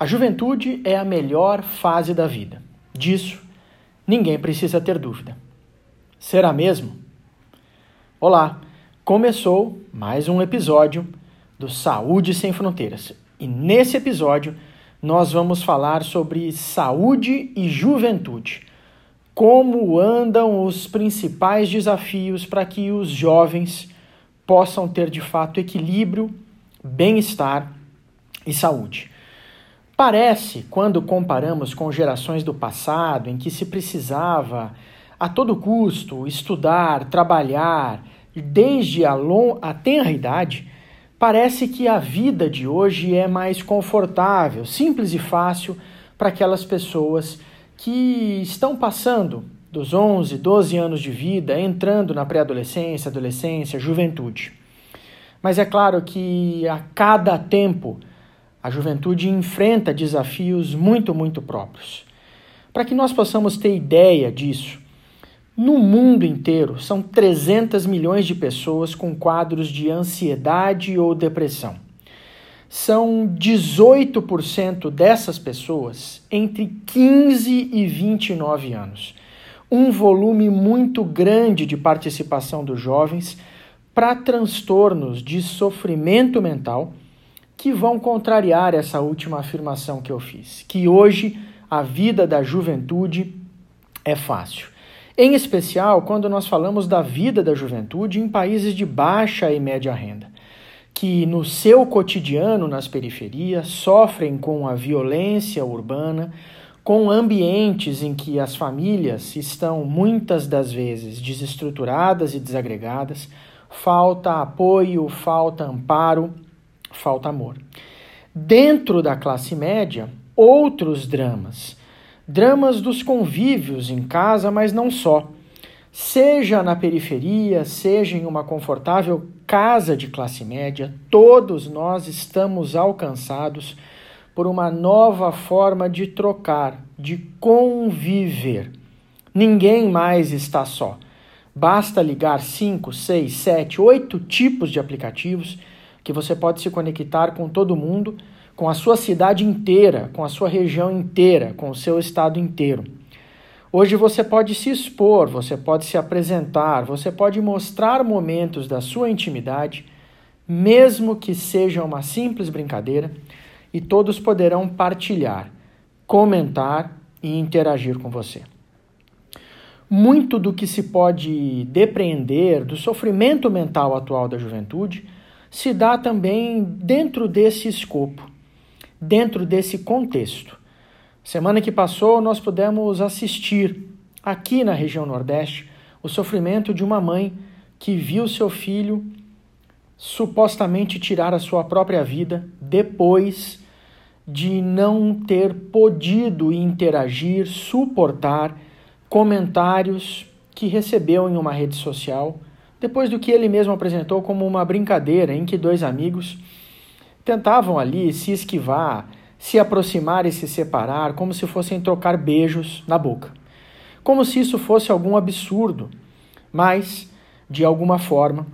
A juventude é a melhor fase da vida. Disso, ninguém precisa ter dúvida. Será mesmo? Olá, começou mais um episódio do Saúde Sem Fronteiras. E nesse episódio, nós vamos falar sobre saúde e juventude. Como andam os principais desafios para que os jovens possam ter de fato equilíbrio, bem-estar e saúde. Parece, quando comparamos com gerações do passado, em que se precisava a todo custo estudar, trabalhar, desde a, long, a tenra idade, parece que a vida de hoje é mais confortável, simples e fácil para aquelas pessoas que estão passando dos 11, 12 anos de vida, entrando na pré-adolescência, adolescência, juventude. Mas é claro que a cada tempo a juventude enfrenta desafios muito, muito próprios. Para que nós possamos ter ideia disso, no mundo inteiro são 300 milhões de pessoas com quadros de ansiedade ou depressão. São 18% dessas pessoas entre 15 e 29 anos. Um volume muito grande de participação dos jovens para transtornos de sofrimento mental que vão contrariar essa última afirmação que eu fiz, que hoje a vida da juventude é fácil. Em especial quando nós falamos da vida da juventude em países de baixa e média renda, que no seu cotidiano nas periferias sofrem com a violência urbana, com ambientes em que as famílias estão muitas das vezes desestruturadas e desagregadas, falta apoio, falta amparo falta amor. Dentro da classe média, outros dramas. Dramas dos convívios em casa, mas não só. Seja na periferia, seja em uma confortável casa de classe média, todos nós estamos alcançados por uma nova forma de trocar, de conviver. Ninguém mais está só. Basta ligar 5, 6, 7, 8 tipos de aplicativos que você pode se conectar com todo mundo, com a sua cidade inteira, com a sua região inteira, com o seu estado inteiro. Hoje você pode se expor, você pode se apresentar, você pode mostrar momentos da sua intimidade, mesmo que seja uma simples brincadeira, e todos poderão partilhar, comentar e interagir com você. Muito do que se pode depreender do sofrimento mental atual da juventude se dá também dentro desse escopo, dentro desse contexto. Semana que passou, nós pudemos assistir, aqui na região Nordeste, o sofrimento de uma mãe que viu seu filho supostamente tirar a sua própria vida depois de não ter podido interagir, suportar comentários que recebeu em uma rede social depois do que ele mesmo apresentou como uma brincadeira em que dois amigos tentavam ali se esquivar, se aproximar e se separar, como se fossem trocar beijos na boca. Como se isso fosse algum absurdo. Mas, de alguma forma,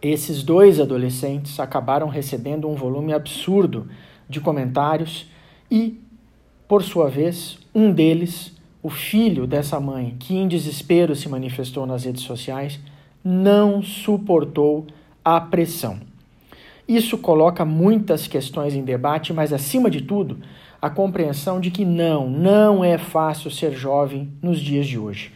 esses dois adolescentes acabaram recebendo um volume absurdo de comentários e, por sua vez, um deles, o filho dessa mãe, que em desespero se manifestou nas redes sociais, não suportou a pressão. Isso coloca muitas questões em debate, mas acima de tudo, a compreensão de que não, não é fácil ser jovem nos dias de hoje.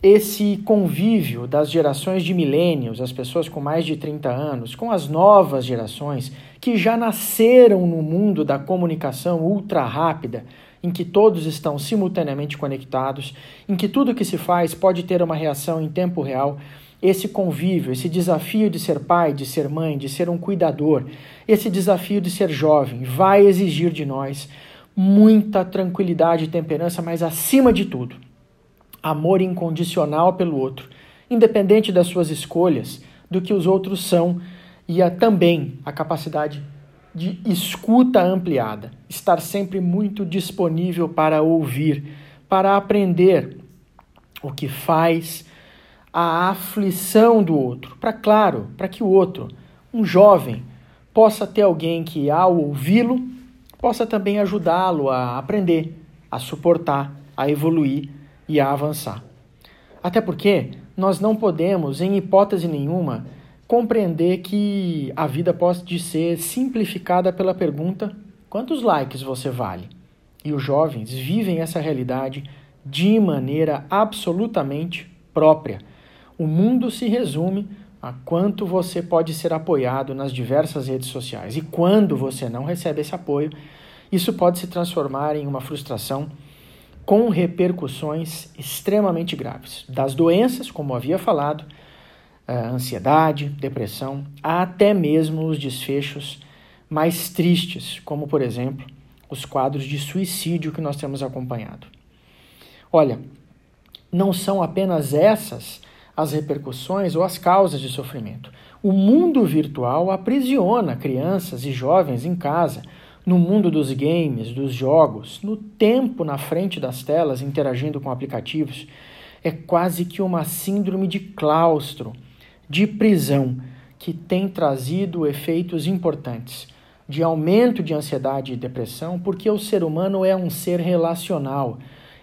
Esse convívio das gerações de milênios, as pessoas com mais de 30 anos, com as novas gerações que já nasceram no mundo da comunicação ultra rápida, em que todos estão simultaneamente conectados, em que tudo que se faz pode ter uma reação em tempo real, esse convívio, esse desafio de ser pai, de ser mãe, de ser um cuidador, esse desafio de ser jovem vai exigir de nós muita tranquilidade e temperança, mas acima de tudo, amor incondicional pelo outro, independente das suas escolhas, do que os outros são e a, também a capacidade de escuta ampliada, estar sempre muito disponível para ouvir, para aprender o que faz, a aflição do outro, para claro, para que o outro, um jovem, possa ter alguém que ao ouvi-lo possa também ajudá-lo a aprender, a suportar, a evoluir e a avançar. Até porque nós não podemos, em hipótese nenhuma, compreender que a vida pode ser simplificada pela pergunta: quantos likes você vale? E os jovens vivem essa realidade de maneira absolutamente própria. O mundo se resume a quanto você pode ser apoiado nas diversas redes sociais. E quando você não recebe esse apoio, isso pode se transformar em uma frustração com repercussões extremamente graves. Das doenças, como havia falado, ansiedade, depressão, até mesmo os desfechos mais tristes, como por exemplo os quadros de suicídio que nós temos acompanhado. Olha, não são apenas essas as repercussões ou as causas de sofrimento. O mundo virtual aprisiona crianças e jovens em casa, no mundo dos games, dos jogos, no tempo na frente das telas interagindo com aplicativos. É quase que uma síndrome de claustro, de prisão, que tem trazido efeitos importantes de aumento de ansiedade e depressão, porque o ser humano é um ser relacional.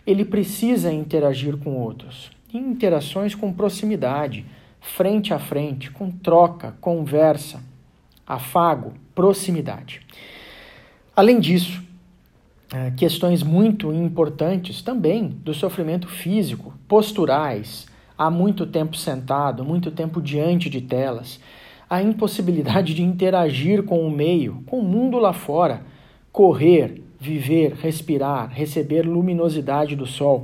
Ele precisa interagir com outros interações com proximidade, frente a frente, com troca, conversa, afago, proximidade. Além disso, é, questões muito importantes também do sofrimento físico, posturais, há muito tempo sentado, muito tempo diante de telas, a impossibilidade de interagir com o meio, com o mundo lá fora, correr, viver, respirar, receber luminosidade do sol.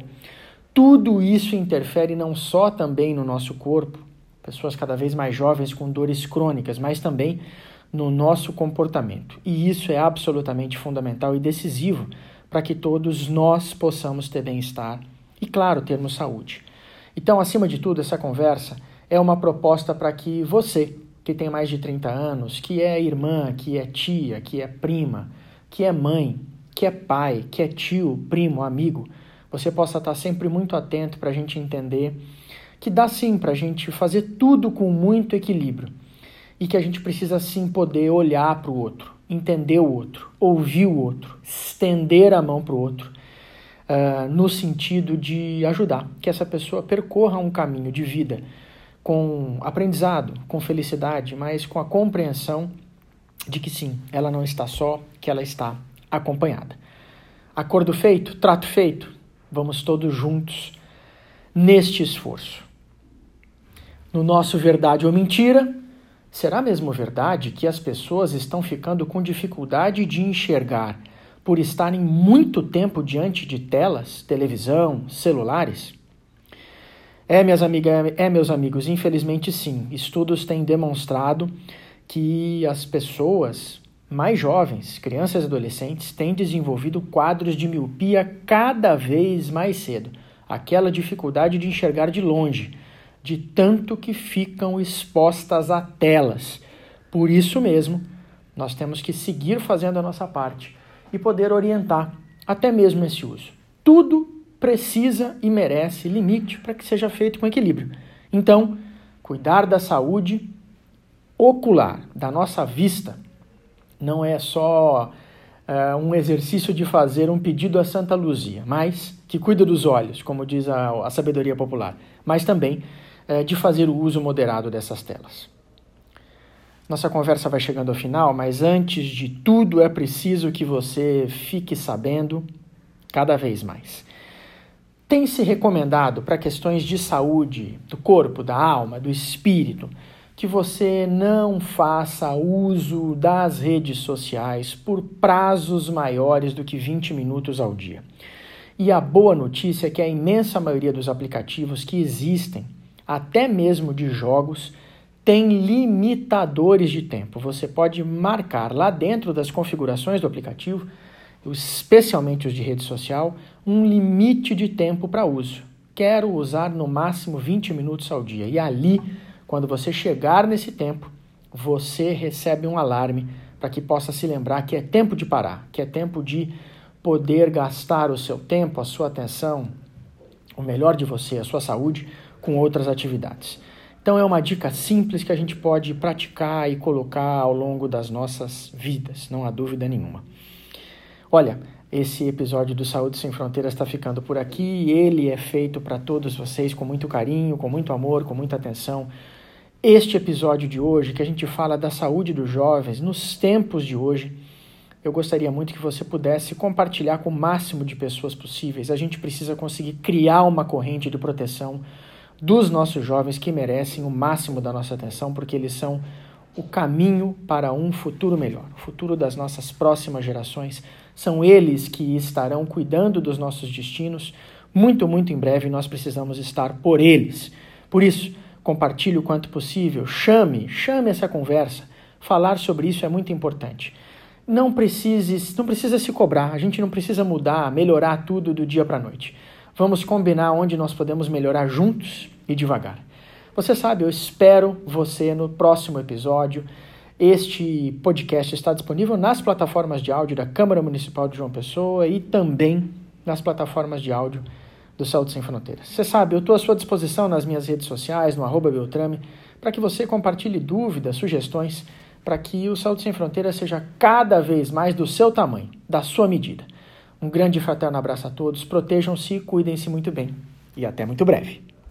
Tudo isso interfere não só também no nosso corpo, pessoas cada vez mais jovens com dores crônicas, mas também no nosso comportamento. E isso é absolutamente fundamental e decisivo para que todos nós possamos ter bem-estar e, claro, termos saúde. Então, acima de tudo, essa conversa é uma proposta para que você, que tem mais de 30 anos, que é irmã, que é tia, que é prima, que é mãe, que é pai, que é tio, primo, amigo, você possa estar sempre muito atento para a gente entender que dá sim para a gente fazer tudo com muito equilíbrio e que a gente precisa sim poder olhar para o outro, entender o outro, ouvir o outro, estender a mão para o outro, uh, no sentido de ajudar que essa pessoa percorra um caminho de vida com aprendizado, com felicidade, mas com a compreensão de que sim, ela não está só, que ela está acompanhada. Acordo feito, trato feito, Vamos todos juntos neste esforço. No nosso verdade ou mentira, será mesmo verdade que as pessoas estão ficando com dificuldade de enxergar por estarem muito tempo diante de telas, televisão, celulares? É, minhas amigas, é, meus amigos, infelizmente sim. Estudos têm demonstrado que as pessoas mais jovens, crianças e adolescentes, têm desenvolvido quadros de miopia cada vez mais cedo. Aquela dificuldade de enxergar de longe, de tanto que ficam expostas a telas. Por isso mesmo, nós temos que seguir fazendo a nossa parte e poder orientar até mesmo esse uso. Tudo precisa e merece limite para que seja feito com equilíbrio. Então, cuidar da saúde ocular, da nossa vista, não é só uh, um exercício de fazer um pedido a Santa Luzia, mas que cuida dos olhos, como diz a, a sabedoria popular, mas também uh, de fazer o uso moderado dessas telas. Nossa conversa vai chegando ao final, mas antes de tudo é preciso que você fique sabendo cada vez mais. Tem se recomendado para questões de saúde do corpo, da alma, do espírito, que você não faça uso das redes sociais por prazos maiores do que 20 minutos ao dia. E a boa notícia é que a imensa maioria dos aplicativos que existem, até mesmo de jogos, tem limitadores de tempo. Você pode marcar lá dentro das configurações do aplicativo, especialmente os de rede social, um limite de tempo para uso. Quero usar no máximo 20 minutos ao dia. E ali quando você chegar nesse tempo, você recebe um alarme para que possa se lembrar que é tempo de parar, que é tempo de poder gastar o seu tempo, a sua atenção, o melhor de você, a sua saúde, com outras atividades. Então é uma dica simples que a gente pode praticar e colocar ao longo das nossas vidas, não há dúvida nenhuma. Olha, esse episódio do Saúde Sem Fronteiras está ficando por aqui. Ele é feito para todos vocês com muito carinho, com muito amor, com muita atenção. Este episódio de hoje, que a gente fala da saúde dos jovens nos tempos de hoje, eu gostaria muito que você pudesse compartilhar com o máximo de pessoas possíveis. A gente precisa conseguir criar uma corrente de proteção dos nossos jovens que merecem o máximo da nossa atenção, porque eles são o caminho para um futuro melhor, o futuro das nossas próximas gerações. São eles que estarão cuidando dos nossos destinos. Muito, muito em breve nós precisamos estar por eles. Por isso, compartilhe o quanto possível, chame, chame essa conversa. Falar sobre isso é muito importante. Não precise, não precisa se cobrar, a gente não precisa mudar, melhorar tudo do dia para a noite. Vamos combinar onde nós podemos melhorar juntos e devagar. Você sabe, eu espero você no próximo episódio. Este podcast está disponível nas plataformas de áudio da Câmara Municipal de João Pessoa e também nas plataformas de áudio do Saúde Sem Fronteiras. Você sabe, eu estou à sua disposição nas minhas redes sociais, no arroba Beltrame, para que você compartilhe dúvidas, sugestões, para que o Saúde Sem Fronteiras seja cada vez mais do seu tamanho, da sua medida. Um grande fraterno abraço a todos, protejam-se cuidem-se muito bem. E até muito breve.